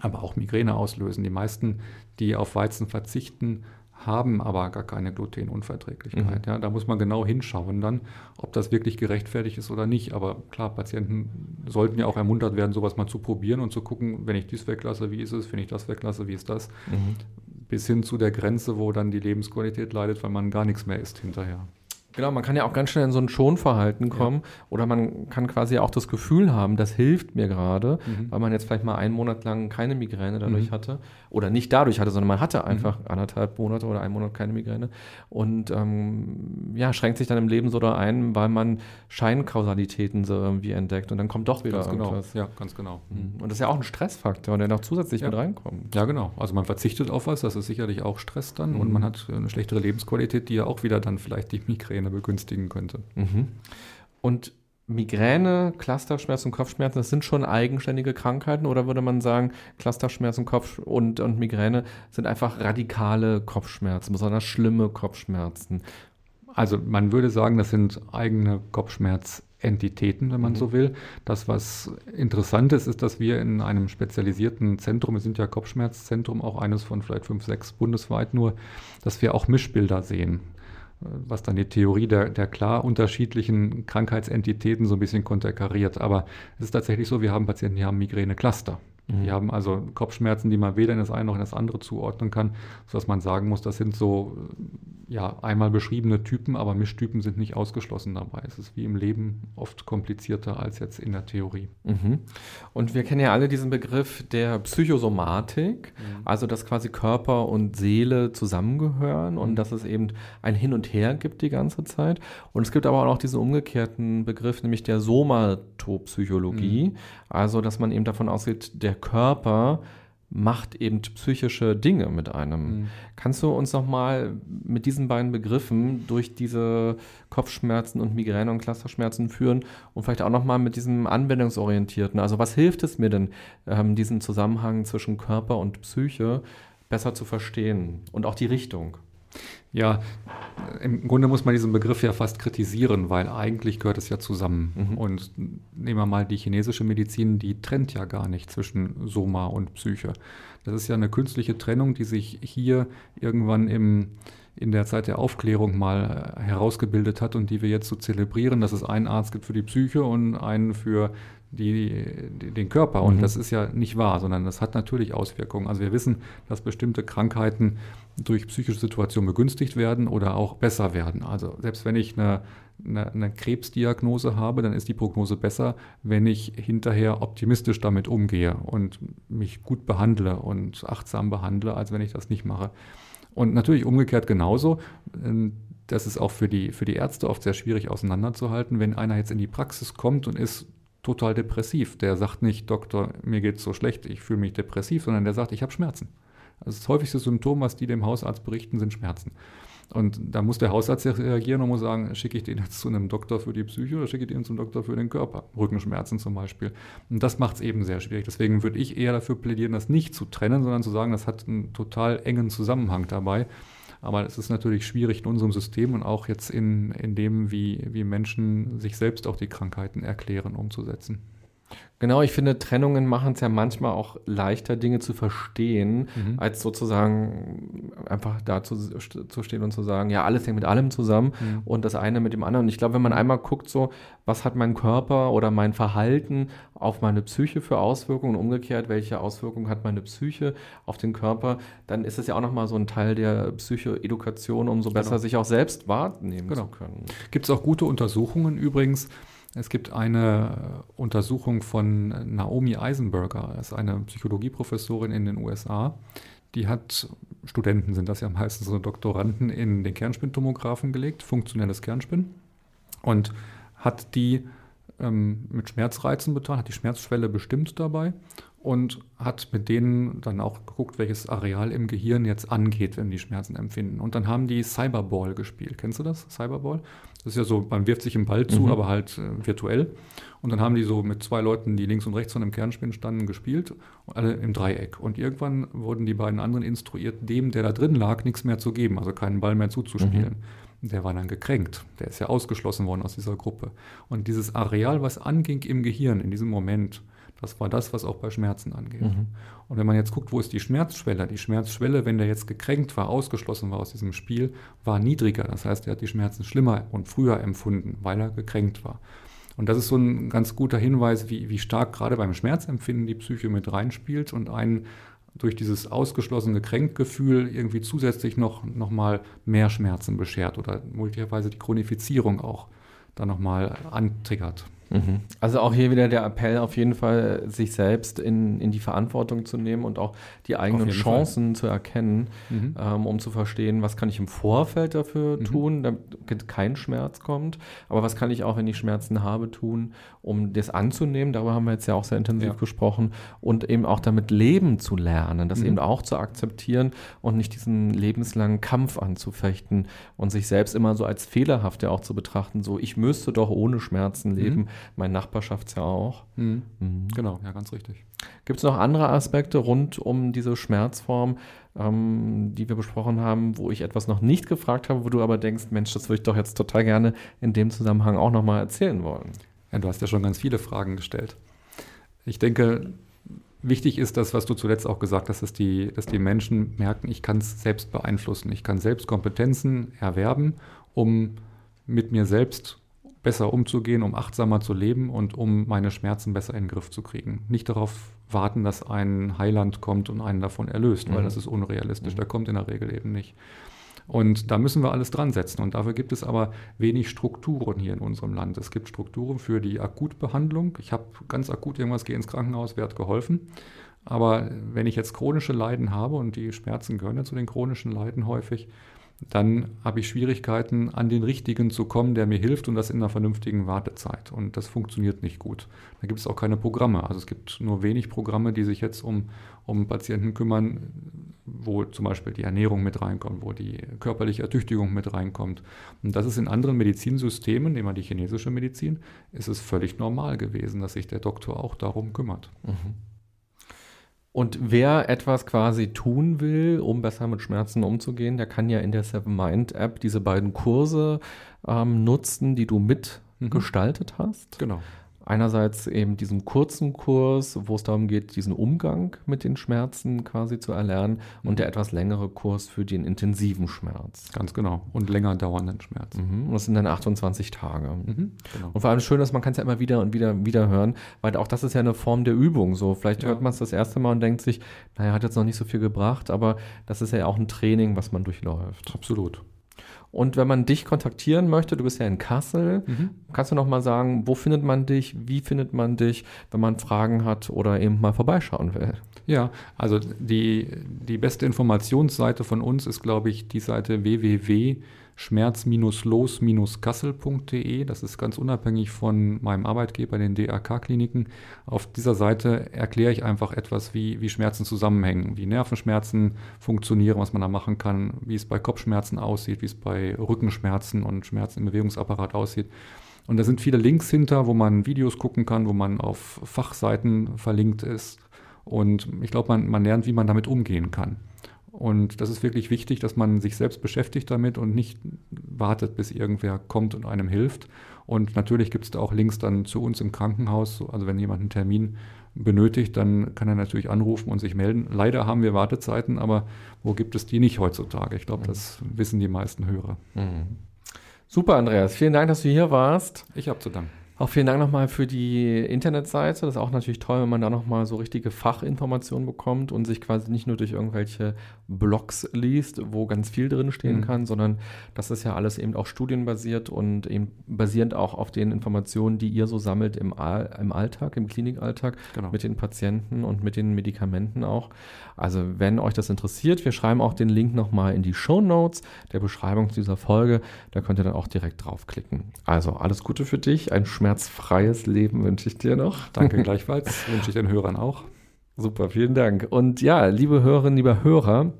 Speaker 1: aber auch Migräne auslösen. Die meisten, die auf Weizen verzichten, haben aber gar keine Glutenunverträglichkeit. Mhm. Ja, da muss man genau hinschauen dann, ob das wirklich gerechtfertigt ist oder nicht. Aber klar, Patienten sollten ja auch ermuntert werden, sowas mal zu probieren und zu gucken, wenn ich dies weglasse, wie ist es, wenn ich das weglasse, wie ist das? Mhm. Bis hin zu der Grenze, wo dann die Lebensqualität leidet, weil man gar nichts mehr isst hinterher.
Speaker 2: Genau, man kann ja auch ganz schnell in so ein Schonverhalten kommen ja. oder man kann quasi auch das Gefühl haben, das hilft mir gerade, mhm. weil man jetzt vielleicht mal einen Monat lang keine Migräne dadurch mhm. hatte oder nicht dadurch hatte, sondern man hatte mhm. einfach mhm. anderthalb Monate oder einen Monat keine Migräne und ähm, ja, schränkt sich dann im Leben so da ein, weil man Scheinkausalitäten so irgendwie entdeckt und dann kommt doch wieder
Speaker 1: ganz genau. irgendwas. Genau. Ja, ganz genau.
Speaker 2: Mhm. Und das ist ja auch ein Stressfaktor, der noch zusätzlich ja. mit reinkommt.
Speaker 1: Ja, genau. Also man verzichtet auf was, das ist sicherlich auch Stress dann und mhm. man hat eine schlechtere Lebensqualität, die ja auch wieder dann vielleicht die Migräne Migräne begünstigen könnte.
Speaker 2: Mhm. Und Migräne, Clusterschmerz und Kopfschmerzen, das sind schon eigenständige Krankheiten oder würde man sagen, Clusterschmerz und, Kopf und, und Migräne sind einfach radikale Kopfschmerzen, besonders schlimme Kopfschmerzen?
Speaker 1: Also man würde sagen, das sind eigene Kopfschmerzentitäten, wenn man mhm. so will. Das, was interessant ist, ist, dass wir in einem spezialisierten Zentrum, wir sind ja Kopfschmerzzentrum, auch eines von vielleicht fünf, sechs bundesweit nur, dass wir auch Mischbilder sehen was dann die Theorie der, der klar unterschiedlichen Krankheitsentitäten so ein bisschen konterkariert. Aber es ist tatsächlich so, wir haben Patienten, die haben Migräne-Cluster. Mhm. Die haben also Kopfschmerzen, die man weder in das eine noch in das andere zuordnen kann, sodass man sagen muss, das sind so ja, einmal beschriebene Typen, aber Mischtypen sind nicht ausgeschlossen dabei. Es ist wie im Leben oft komplizierter als jetzt in der Theorie.
Speaker 2: Mhm. Und wir kennen ja alle diesen Begriff der Psychosomatik, mhm. also dass quasi Körper und Seele zusammengehören und mhm. dass es eben ein Hin und Her gibt die ganze Zeit. Und es gibt aber auch noch diesen umgekehrten Begriff, nämlich der Somatopsychologie, mhm. Also dass man eben davon ausgeht, der Körper macht eben psychische Dinge mit einem. Mhm. Kannst du uns nochmal mit diesen beiden Begriffen durch diese Kopfschmerzen und Migräne und Clusterschmerzen führen und vielleicht auch nochmal mit diesem anwendungsorientierten, also was hilft es mir denn, ähm, diesen Zusammenhang zwischen Körper und Psyche besser zu verstehen und auch die Richtung?
Speaker 1: Ja, im Grunde muss man diesen Begriff ja fast kritisieren, weil eigentlich gehört es ja zusammen. Mhm. Und nehmen wir mal die chinesische Medizin, die trennt ja gar nicht zwischen Soma und Psyche. Das ist ja eine künstliche Trennung, die sich hier irgendwann im, in der Zeit der Aufklärung mal äh, herausgebildet hat und die wir jetzt so zelebrieren, dass es einen Arzt gibt für die Psyche und einen für die, die, den Körper. Und mhm. das ist ja nicht wahr, sondern das hat natürlich Auswirkungen. Also wir wissen, dass bestimmte Krankheiten durch psychische Situationen begünstigt werden oder auch besser werden. Also selbst wenn ich eine, eine, eine Krebsdiagnose habe, dann ist die Prognose besser, wenn ich hinterher optimistisch damit umgehe und mich gut behandle und achtsam behandle, als wenn ich das nicht mache. Und natürlich umgekehrt genauso. Ähm, das ist auch für die, für die Ärzte oft sehr schwierig auseinanderzuhalten, wenn einer jetzt in die Praxis kommt und ist total depressiv. Der sagt nicht, Doktor, mir geht es so schlecht, ich fühle mich depressiv, sondern der sagt, ich habe Schmerzen. Also das häufigste Symptom, was die dem Hausarzt berichten, sind Schmerzen. Und da muss der Hausarzt reagieren und muss sagen, schicke ich den jetzt zu einem Doktor für die Psyche oder schicke ich den zum Doktor für den Körper? Rückenschmerzen zum Beispiel. Und das macht es eben sehr schwierig. Deswegen würde ich eher dafür plädieren, das nicht zu trennen, sondern zu sagen, das hat einen total engen Zusammenhang dabei. Aber es ist natürlich schwierig in unserem System und auch jetzt in, in dem, wie, wie Menschen sich selbst auch die Krankheiten erklären, umzusetzen.
Speaker 2: Genau, ich finde, Trennungen machen es ja manchmal auch leichter, Dinge zu verstehen, mhm. als sozusagen einfach da zu, zu, stehen und zu sagen, ja, alles hängt mit allem zusammen mhm. und das eine mit dem anderen. Und ich glaube, wenn man einmal guckt, so, was hat mein Körper oder mein Verhalten auf meine Psyche für Auswirkungen und umgekehrt, welche Auswirkungen hat meine Psyche auf den Körper, dann ist es ja auch nochmal so ein Teil der Psychoedukation, um so besser genau. sich auch selbst wahrnehmen genau. zu können.
Speaker 1: Gibt es auch gute Untersuchungen übrigens, es gibt eine Untersuchung von Naomi Eisenberger, das ist eine Psychologieprofessorin in den USA. Die hat, Studenten sind das ja meistens so Doktoranden, in den Kernspintomographen gelegt, funktionelles Kernspin, und hat die ähm, mit Schmerzreizen betan, hat die Schmerzschwelle bestimmt dabei und hat mit denen dann auch geguckt, welches Areal im Gehirn jetzt angeht, wenn die Schmerzen empfinden. Und dann haben die Cyberball gespielt. Kennst du das? Cyberball? Das ist ja so, man wirft sich einen Ball zu, mhm. aber halt äh, virtuell. Und dann haben die so mit zwei Leuten, die links und rechts von dem Kernspin standen, gespielt, alle im Dreieck. Und irgendwann wurden die beiden anderen instruiert, dem, der da drin lag, nichts mehr zu geben, also keinen Ball mehr zuzuspielen. Mhm. Der war dann gekränkt. Der ist ja ausgeschlossen worden aus dieser Gruppe. Und dieses Areal, was anging im Gehirn in diesem Moment, das war das, was auch bei Schmerzen angeht. Mhm. Und wenn man jetzt guckt, wo ist die Schmerzschwelle? Die Schmerzschwelle, wenn der jetzt gekränkt war, ausgeschlossen war aus diesem Spiel, war niedriger. Das heißt, er hat die Schmerzen schlimmer und früher empfunden, weil er gekränkt war. Und das ist so ein ganz guter Hinweis, wie, wie stark gerade beim Schmerzempfinden die Psyche mit reinspielt und einen durch dieses ausgeschlossene Kränkgefühl irgendwie zusätzlich noch, noch mal mehr Schmerzen beschert oder möglicherweise die Chronifizierung auch dann nochmal antriggert.
Speaker 2: Mhm. Also auch hier wieder der Appell, auf jeden Fall sich selbst in, in die Verantwortung zu nehmen und auch die eigenen Chancen Fall. zu erkennen, mhm. ähm, um zu verstehen, was kann ich im Vorfeld dafür mhm. tun, damit kein Schmerz kommt, aber was kann ich auch, wenn ich Schmerzen habe, tun, um das anzunehmen. Darüber haben wir jetzt ja auch sehr intensiv ja. gesprochen und eben auch damit leben zu lernen, das mhm. eben auch zu akzeptieren und nicht diesen lebenslangen Kampf anzufechten und sich selbst immer so als fehlerhaft ja auch zu betrachten, so ich müsste doch ohne Schmerzen leben. Mein Nachbar schafft es ja auch.
Speaker 1: Mhm. Mhm. Genau, ja, ganz richtig.
Speaker 2: Gibt es noch andere Aspekte rund um diese Schmerzform, ähm, die wir besprochen haben, wo ich etwas noch nicht gefragt habe, wo du aber denkst, Mensch, das würde ich doch jetzt total gerne in dem Zusammenhang auch nochmal erzählen wollen?
Speaker 1: Ja, du hast ja schon ganz viele Fragen gestellt. Ich denke, wichtig ist das, was du zuletzt auch gesagt hast, dass die, dass die Menschen merken, ich kann es selbst beeinflussen. Ich kann selbst Kompetenzen erwerben, um mit mir selbst besser umzugehen, um achtsamer zu leben und um meine Schmerzen besser in den Griff zu kriegen. Nicht darauf warten, dass ein Heiland kommt und einen davon erlöst, mhm. weil das ist unrealistisch. Mhm. Der kommt in der Regel eben nicht. Und da müssen wir alles dran setzen. Und dafür gibt es aber wenig Strukturen hier in unserem Land. Es gibt Strukturen für die Akutbehandlung. Ich habe ganz akut irgendwas, gehe ins Krankenhaus, wird geholfen. Aber wenn ich jetzt chronische Leiden habe, und die Schmerzen gehören ja zu den chronischen Leiden häufig, dann habe ich Schwierigkeiten, an den richtigen zu kommen, der mir hilft und das in einer vernünftigen Wartezeit. Und das funktioniert nicht gut. Da gibt es auch keine Programme. Also es gibt nur wenig Programme, die sich jetzt um, um Patienten kümmern, wo zum Beispiel die Ernährung mit reinkommt, wo die körperliche Ertüchtigung mit reinkommt. Und das ist in anderen Medizinsystemen, nehmen wir die chinesische Medizin, ist es völlig normal gewesen, dass sich der Doktor auch darum kümmert. Mhm.
Speaker 2: Und wer etwas quasi tun will, um besser mit Schmerzen umzugehen, der kann ja in der Seven Mind App diese beiden Kurse ähm, nutzen, die du mitgestaltet mhm. hast.
Speaker 1: Genau.
Speaker 2: Einerseits eben diesen kurzen Kurs, wo es darum geht, diesen Umgang mit den Schmerzen quasi zu erlernen und der etwas längere Kurs für den intensiven Schmerz.
Speaker 1: Ganz genau. Und länger dauernden Schmerz.
Speaker 2: Mhm. Und das sind dann 28 Tage. Mhm. Genau. Und vor allem schön, dass man kann es ja immer wieder und wieder wieder hören, weil auch das ist ja eine Form der Übung. So, vielleicht ja. hört man es das erste Mal und denkt sich, naja, hat jetzt noch nicht so viel gebracht, aber das ist ja auch ein Training, was man durchläuft.
Speaker 1: Absolut.
Speaker 2: Und wenn man dich kontaktieren möchte, du bist ja in Kassel, mhm. kannst du noch mal sagen, wo findet man dich, wie findet man dich, wenn man Fragen hat oder eben mal vorbeischauen will?
Speaker 1: Ja, also die, die beste Informationsseite von uns ist, glaube ich, die Seite www schmerz-los-kassel.de. Das ist ganz unabhängig von meinem Arbeitgeber, den DRK-Kliniken. Auf dieser Seite erkläre ich einfach etwas, wie, wie Schmerzen zusammenhängen, wie Nervenschmerzen funktionieren, was man da machen kann, wie es bei Kopfschmerzen aussieht, wie es bei Rückenschmerzen und Schmerzen im Bewegungsapparat aussieht. Und da sind viele Links hinter, wo man Videos gucken kann, wo man auf Fachseiten verlinkt ist. Und ich glaube, man, man lernt, wie man damit umgehen kann. Und das ist wirklich wichtig, dass man sich selbst beschäftigt damit und nicht wartet, bis irgendwer kommt und einem hilft. Und natürlich gibt es da auch Links dann zu uns im Krankenhaus. Also wenn jemand einen Termin benötigt, dann kann er natürlich anrufen und sich melden. Leider haben wir Wartezeiten, aber wo gibt es die nicht heutzutage? Ich glaube, das wissen die meisten Hörer. Mhm.
Speaker 2: Super, Andreas. Vielen Dank, dass du hier warst.
Speaker 1: Ich habe zu danken.
Speaker 2: Auch vielen Dank nochmal für die Internetseite. Das ist auch natürlich toll, wenn man da nochmal so richtige Fachinformationen bekommt und sich quasi nicht nur durch irgendwelche Blogs liest, wo ganz viel drin stehen mhm. kann, sondern das ist ja alles eben auch studienbasiert und eben basierend auch auf den Informationen, die ihr so sammelt im, All im Alltag, im Klinikalltag, genau. mit den Patienten und mit den Medikamenten auch. Also wenn euch das interessiert, wir schreiben auch den Link nochmal in die Show Notes der Beschreibung dieser Folge. Da könnt ihr dann auch direkt draufklicken. Also alles Gute für dich, ein schmerzfreies Leben wünsche ich dir noch.
Speaker 1: Danke gleichfalls, wünsche ich den Hörern auch.
Speaker 2: Super, vielen Dank. Und ja, liebe Hörerinnen, lieber Hörer,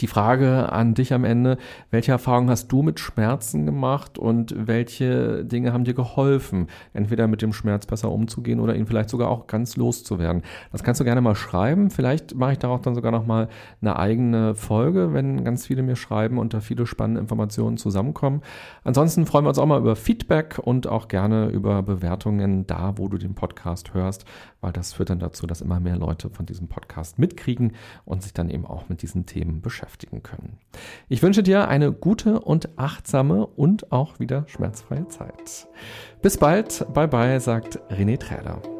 Speaker 2: die Frage an dich am Ende, welche Erfahrungen hast du mit Schmerzen gemacht und welche Dinge haben dir geholfen, entweder mit dem Schmerz besser umzugehen oder ihn vielleicht sogar auch ganz loszuwerden? Das kannst du gerne mal schreiben. Vielleicht mache ich darauf dann sogar noch mal eine eigene Folge, wenn ganz viele mir schreiben und da viele spannende Informationen zusammenkommen. Ansonsten freuen wir uns auch mal über Feedback und auch gerne über Bewertungen da, wo du den Podcast hörst, weil das führt dann dazu, dass immer mehr Leute von diesem Podcast mitkriegen und sich dann eben auch mit diesen Themen beschäftigen können. Ich wünsche dir eine gute und achtsame und auch wieder schmerzfreie Zeit. Bis bald, bye bye, sagt René Träder.